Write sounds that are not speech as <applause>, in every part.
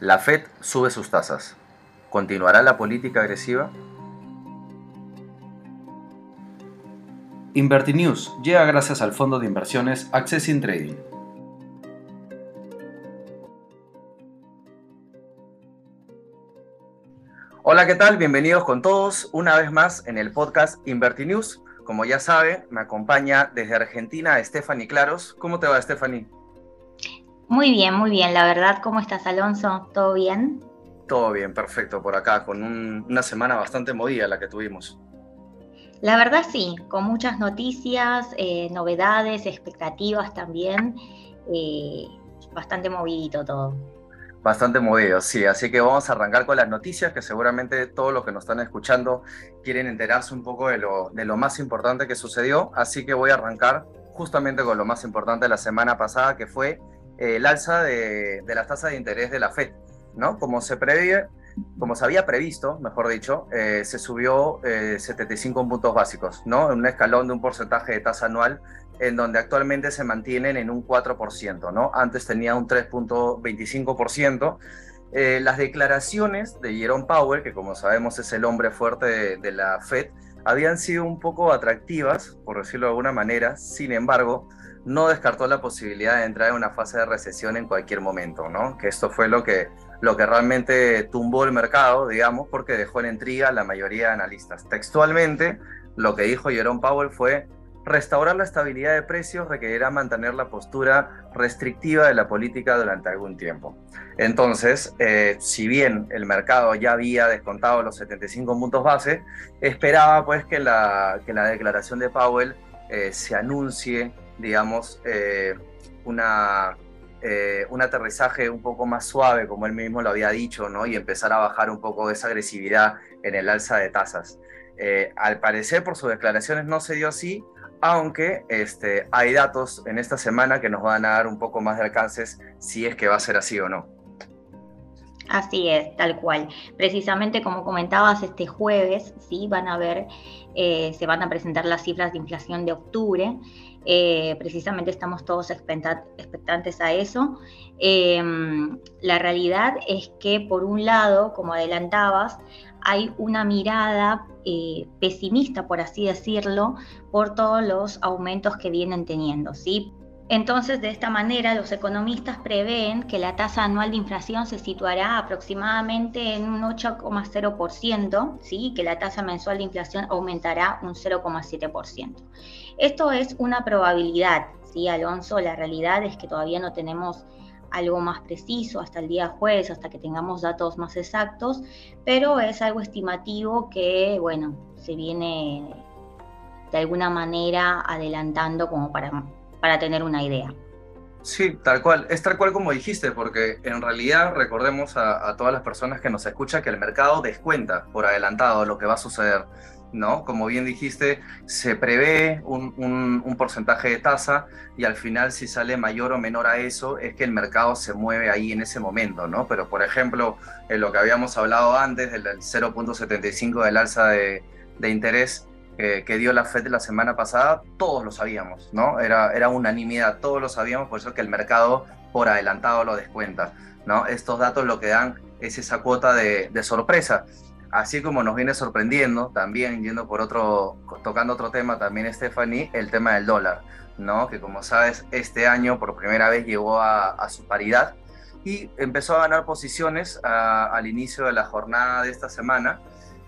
La Fed sube sus tasas. ¿Continuará la política agresiva? InvertiNews llega gracias al fondo de inversiones Accessing Trading. Hola, ¿qué tal? Bienvenidos con todos una vez más en el podcast InvertiNews. Como ya sabe, me acompaña desde Argentina Stephanie Claros. ¿Cómo te va, Stephanie? Muy bien, muy bien. La verdad, ¿cómo estás, Alonso? ¿Todo bien? Todo bien, perfecto, por acá, con una semana bastante movida la que tuvimos. La verdad sí, con muchas noticias, eh, novedades, expectativas también, eh, bastante movidito todo. Bastante movido, sí, así que vamos a arrancar con las noticias, que seguramente todos los que nos están escuchando quieren enterarse un poco de lo, de lo más importante que sucedió, así que voy a arrancar justamente con lo más importante de la semana pasada, que fue el alza de, de las tasas de interés de la FED, ¿no? Como se como se había previsto, mejor dicho, eh, se subió 75 eh, puntos básicos, ¿no? En un escalón de un porcentaje de tasa anual en donde actualmente se mantienen en un 4%, ¿no? Antes tenía un 3.25%. Eh, las declaraciones de Jerome Powell, que como sabemos es el hombre fuerte de, de la Fed, habían sido un poco atractivas, por decirlo de alguna manera, sin embargo, no descartó la posibilidad de entrar en una fase de recesión en cualquier momento, ¿no? Que esto fue lo que lo que realmente tumbó el mercado, digamos, porque dejó en intriga a la mayoría de analistas. Textualmente, lo que dijo Jerome Powell fue, restaurar la estabilidad de precios requerirá mantener la postura restrictiva de la política durante algún tiempo. Entonces, eh, si bien el mercado ya había descontado los 75 puntos base, esperaba pues que la, que la declaración de Powell eh, se anuncie, digamos, eh, eh, un aterrizaje un poco más suave, como él mismo lo había dicho, ¿no? y empezar a bajar un poco esa agresividad en el alza de tasas. Eh, al parecer, por sus declaraciones, no se dio así, aunque este, hay datos en esta semana que nos van a dar un poco más de alcances si es que va a ser así o no. Así es, tal cual. Precisamente como comentabas, este jueves sí van a ver, eh, se van a presentar las cifras de inflación de octubre eh, precisamente estamos todos expectantes a eso. Em, la realidad es que, por un lado, como adelantabas, hay una mirada eh, pesimista, por así decirlo, por todos los aumentos que vienen teniendo, ¿sí? Entonces, de esta manera, los economistas prevén que la tasa anual de inflación se situará aproximadamente en un 8,0%, ¿sí? que la tasa mensual de inflación aumentará un 0,7%. Esto es una probabilidad, ¿sí, Alonso? La realidad es que todavía no tenemos algo más preciso hasta el día jueves, hasta que tengamos datos más exactos, pero es algo estimativo que, bueno, se viene de alguna manera adelantando como para para tener una idea. Sí, tal cual, es tal cual como dijiste, porque en realidad recordemos a, todas las personas que nos escuchan que el mercado descuenta por adelantado lo que va a suceder, ¿no? Como bien dijiste, se prevé un, porcentaje de tasa y al final si sale mayor o menor a eso es que el mercado se mueve ahí en ese momento, ¿no? Pero por ejemplo, en lo que habíamos hablado antes del 0.75 del alza de, de interés, que dio la FED la semana pasada, todos lo sabíamos, ¿no? Era, era unanimidad, todos lo sabíamos, por eso que el mercado por adelantado lo descuenta, ¿no? Estos datos lo que dan es esa cuota de, sorpresa, así como nos viene sorprendiendo, también yendo por otro, tocando otro tema también, Stephanie, el tema del dólar, ¿no? Que como sabes, este año por primera vez llegó a su paridad y empezó a ganar posiciones al inicio de la jornada de esta semana,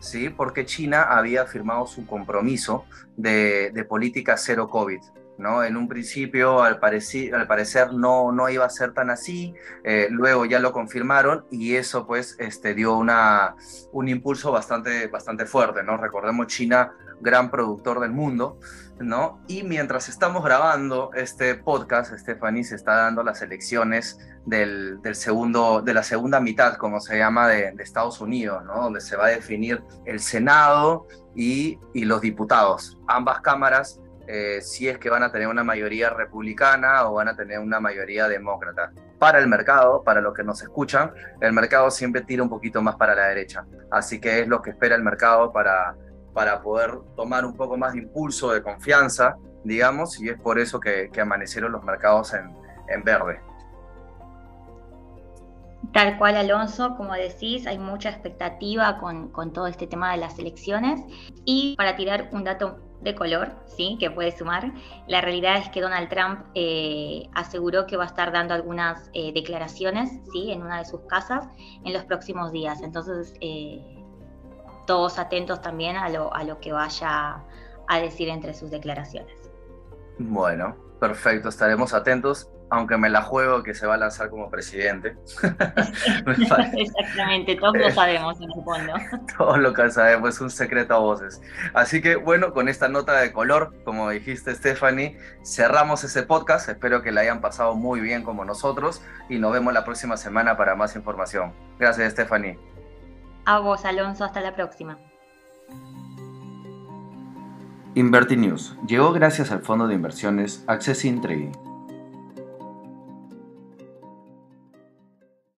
¿sí? porque China había firmado su compromiso de, política cero COVID. ¿No? En un principio, al, al parecer, no, no iba a ser tan así, eh, luego ya lo confirmaron y eso pues este, dio una, un impulso bastante, bastante fuerte. ¿no? Recordemos, China gran productor del mundo, ¿no? Y mientras estamos grabando este podcast, Stephanie se está dando las elecciones del, segundo, de la segunda mitad, como se llama, de, Estados Unidos, ¿no? Donde se va a definir el Senado y, los diputados. Ambas cámaras, eh, si es que van a tener una mayoría republicana o van a tener una mayoría demócrata. Para el mercado, para los que nos escuchan, el mercado siempre tira un poquito más para la derecha. Así que es lo que espera el mercado para para poder tomar un poco más de impulso, de confianza, digamos, y es por eso que, amanecieron los mercados en, verde. Tal cual, Alonso, como decís, hay mucha expectativa con, todo este tema de las elecciones. Y para tirar un dato de color, ¿sí? que puede sumar, la realidad es que Donald Trump eh, aseguró que va a estar dando algunas eh, declaraciones ¿sí? en una de sus casas en los próximos días. Entonces, eh, todos atentos también a lo, a lo que vaya a decir entre sus declaraciones. Bueno, perfecto, estaremos atentos aunque me la juego que se va a lanzar como presidente. <laughs> <laughs> Exactamente, todos lo sabemos en el fondo. <laughs> Todos lo que sabemos, es un secreto a voces. Así que bueno, con esta nota de color, como dijiste Stephanie, cerramos ese podcast. Espero que la hayan pasado muy bien como nosotros y nos vemos la próxima semana para más información. Gracias Stephanie. A vos, Alonso, hasta la próxima. Inverti News llegó gracias al fondo de inversiones Accessing Trading